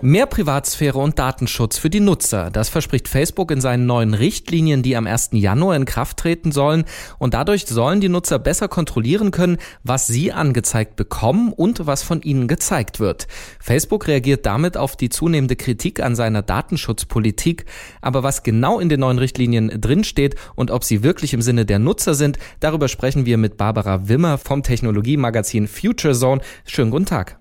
Mehr Privatsphäre und Datenschutz für die Nutzer. Das verspricht Facebook in seinen neuen Richtlinien, die am 1. Januar in Kraft treten sollen. Und dadurch sollen die Nutzer besser kontrollieren können, was sie angezeigt bekommen und was von ihnen gezeigt wird. Facebook reagiert damit auf die zunehmende Kritik an seiner Datenschutzpolitik. Aber was genau in den neuen Richtlinien drinsteht und ob sie wirklich im Sinne der Nutzer sind, darüber sprechen wir mit Barbara Wimmer vom Technologiemagazin Future Zone. Schönen guten Tag.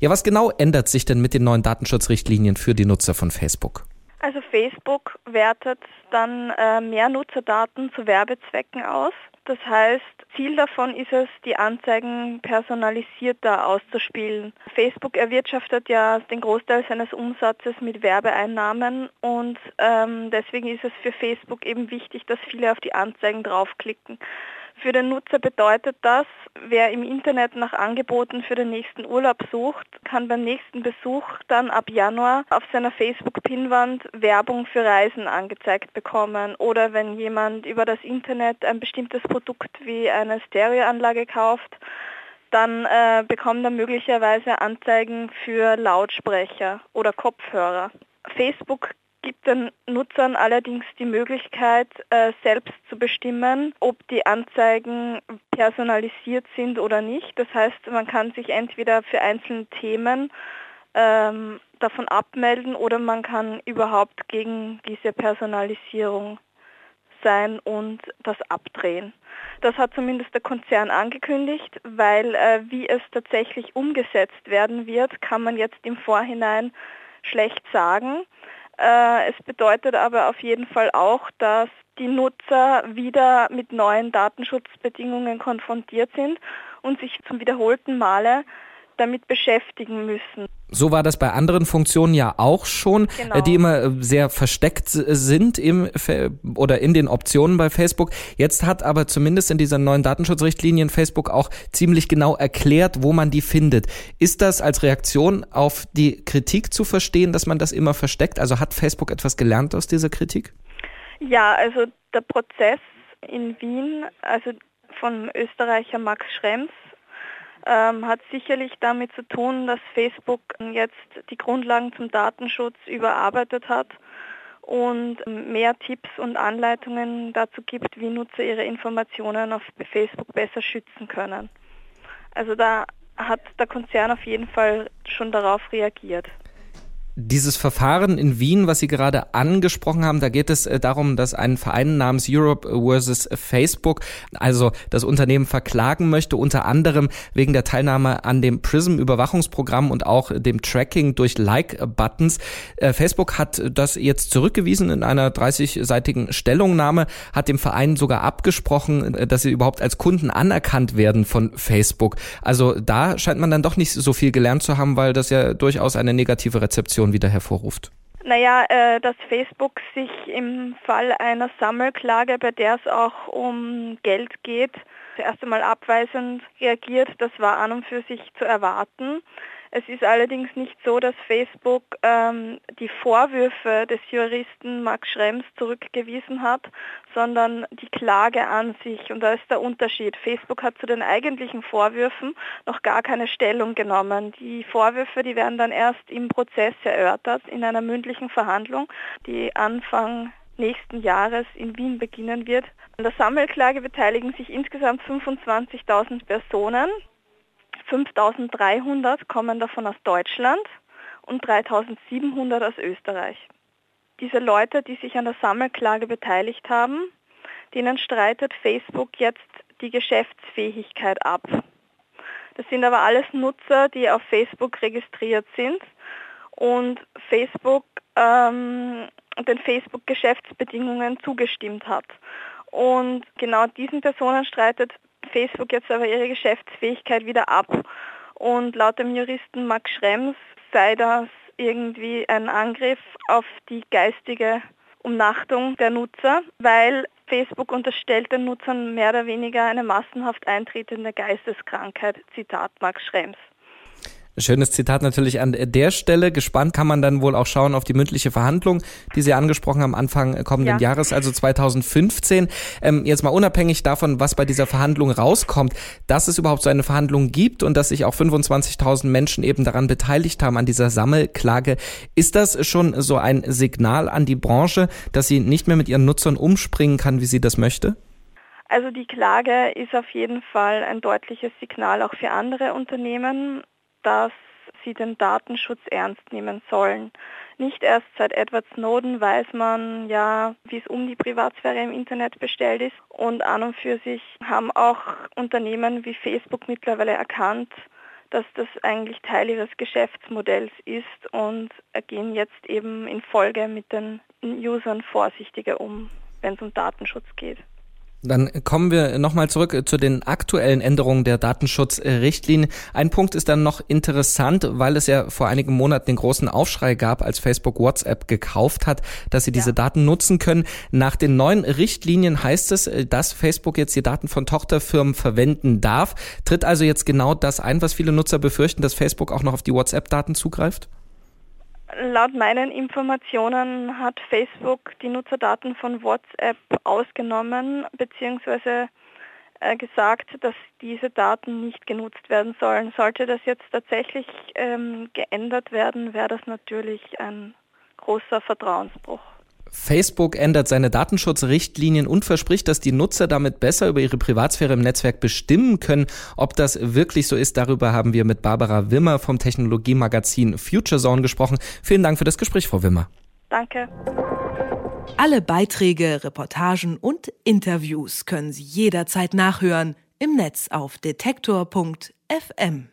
Ja, was genau ändert sich denn mit den neuen Datenschutzrichtlinien für die Nutzer von Facebook? Also Facebook wertet dann äh, mehr Nutzerdaten zu Werbezwecken aus. Das heißt, Ziel davon ist es, die Anzeigen personalisierter auszuspielen. Facebook erwirtschaftet ja den Großteil seines Umsatzes mit Werbeeinnahmen und ähm, deswegen ist es für Facebook eben wichtig, dass viele auf die Anzeigen draufklicken. Für den Nutzer bedeutet das, wer im Internet nach Angeboten für den nächsten Urlaub sucht, kann beim nächsten Besuch dann ab Januar auf seiner Facebook-Pinwand Werbung für Reisen angezeigt bekommen. Oder wenn jemand über das Internet ein bestimmtes Produkt wie eine Stereoanlage kauft, dann äh, bekommt er möglicherweise Anzeigen für Lautsprecher oder Kopfhörer. Facebook gibt den Nutzern allerdings die Möglichkeit, äh, selbst zu bestimmen, ob die Anzeigen personalisiert sind oder nicht. Das heißt, man kann sich entweder für einzelne Themen ähm, davon abmelden oder man kann überhaupt gegen diese Personalisierung sein und das abdrehen. Das hat zumindest der Konzern angekündigt, weil äh, wie es tatsächlich umgesetzt werden wird, kann man jetzt im Vorhinein schlecht sagen. Äh, es bedeutet aber auf jeden Fall auch, dass die Nutzer wieder mit neuen Datenschutzbedingungen konfrontiert sind und sich zum wiederholten Male damit beschäftigen müssen. So war das bei anderen Funktionen ja auch schon, äh, genau. die immer äh, sehr versteckt sind im oder in den Optionen bei Facebook. Jetzt hat aber zumindest in dieser neuen Datenschutzrichtlinien Facebook auch ziemlich genau erklärt, wo man die findet. Ist das als Reaktion auf die Kritik zu verstehen, dass man das immer versteckt? Also hat Facebook etwas gelernt aus dieser Kritik? Ja, also der Prozess in Wien, also von Österreicher Max Schrems, ähm, hat sicherlich damit zu tun, dass Facebook jetzt die Grundlagen zum Datenschutz überarbeitet hat und mehr Tipps und Anleitungen dazu gibt, wie Nutzer ihre Informationen auf Facebook besser schützen können. Also da hat der Konzern auf jeden Fall schon darauf reagiert. Dieses Verfahren in Wien, was Sie gerade angesprochen haben, da geht es äh, darum, dass ein Verein namens Europe versus Facebook, also das Unternehmen verklagen möchte, unter anderem wegen der Teilnahme an dem PRISM-Überwachungsprogramm und auch dem Tracking durch Like-Buttons. Äh, Facebook hat das jetzt zurückgewiesen in einer 30-seitigen Stellungnahme, hat dem Verein sogar abgesprochen, äh, dass sie überhaupt als Kunden anerkannt werden von Facebook. Also da scheint man dann doch nicht so viel gelernt zu haben, weil das ja durchaus eine negative Rezeption Reaktion wieder hervorruft? Naja, äh, dass Facebook sich im Fall einer Sammelklage, bei der es auch um Geld geht, zuerst einmal abweisend reagiert, das war an und für sich zu erwarten. Es ist allerdings nicht so, dass Facebook ähm, die Vorwürfe des Juristen Max Schrems zurückgewiesen hat, sondern die Klage an sich. Und da ist der Unterschied. Facebook hat zu den eigentlichen Vorwürfen noch gar keine Stellung genommen. Die Vorwürfe, die werden dann erst im Prozess erörtert, in einer mündlichen Verhandlung, die Anfang nächsten Jahres in Wien beginnen wird. An der Sammelklage beteiligen sich insgesamt 25.000 Personen. 5300 kommen davon aus Deutschland und 3700 aus Österreich. Diese Leute, die sich an der Sammelklage beteiligt haben, denen streitet Facebook jetzt die Geschäftsfähigkeit ab. Das sind aber alles Nutzer, die auf Facebook registriert sind und Facebook ähm, den Facebook-Geschäftsbedingungen zugestimmt hat. Und genau diesen Personen streitet Facebook jetzt aber ihre Geschäftsfähigkeit wieder ab. Und laut dem Juristen Max Schrems sei das irgendwie ein Angriff auf die geistige Umnachtung der Nutzer, weil Facebook unterstellt den Nutzern mehr oder weniger eine massenhaft eintretende Geisteskrankheit. Zitat Max Schrems. Schönes Zitat natürlich an der Stelle. Gespannt kann man dann wohl auch schauen auf die mündliche Verhandlung, die Sie angesprochen haben, Anfang kommenden ja. Jahres, also 2015. Ähm, jetzt mal unabhängig davon, was bei dieser Verhandlung rauskommt, dass es überhaupt so eine Verhandlung gibt und dass sich auch 25.000 Menschen eben daran beteiligt haben, an dieser Sammelklage. Ist das schon so ein Signal an die Branche, dass sie nicht mehr mit ihren Nutzern umspringen kann, wie sie das möchte? Also die Klage ist auf jeden Fall ein deutliches Signal auch für andere Unternehmen dass sie den Datenschutz ernst nehmen sollen. Nicht erst seit Edward Snowden weiß man ja, wie es um die Privatsphäre im Internet bestellt ist. Und an und für sich haben auch Unternehmen wie Facebook mittlerweile erkannt, dass das eigentlich Teil ihres Geschäftsmodells ist und gehen jetzt eben in Folge mit den Usern vorsichtiger um, wenn es um Datenschutz geht. Dann kommen wir nochmal zurück zu den aktuellen Änderungen der Datenschutzrichtlinie. Ein Punkt ist dann noch interessant, weil es ja vor einigen Monaten den großen Aufschrei gab, als Facebook WhatsApp gekauft hat, dass sie diese ja. Daten nutzen können. Nach den neuen Richtlinien heißt es, dass Facebook jetzt die Daten von Tochterfirmen verwenden darf. Tritt also jetzt genau das ein, was viele Nutzer befürchten, dass Facebook auch noch auf die WhatsApp-Daten zugreift? Laut meinen Informationen hat Facebook die Nutzerdaten von WhatsApp ausgenommen bzw. Äh, gesagt, dass diese Daten nicht genutzt werden sollen. Sollte das jetzt tatsächlich ähm, geändert werden, wäre das natürlich ein großer Vertrauensbruch. Facebook ändert seine Datenschutzrichtlinien und verspricht, dass die Nutzer damit besser über ihre Privatsphäre im Netzwerk bestimmen können. Ob das wirklich so ist, darüber haben wir mit Barbara Wimmer vom Technologiemagazin Future Zone gesprochen. Vielen Dank für das Gespräch, Frau Wimmer. Danke. Alle Beiträge, Reportagen und Interviews können Sie jederzeit nachhören im Netz auf detektor.fm.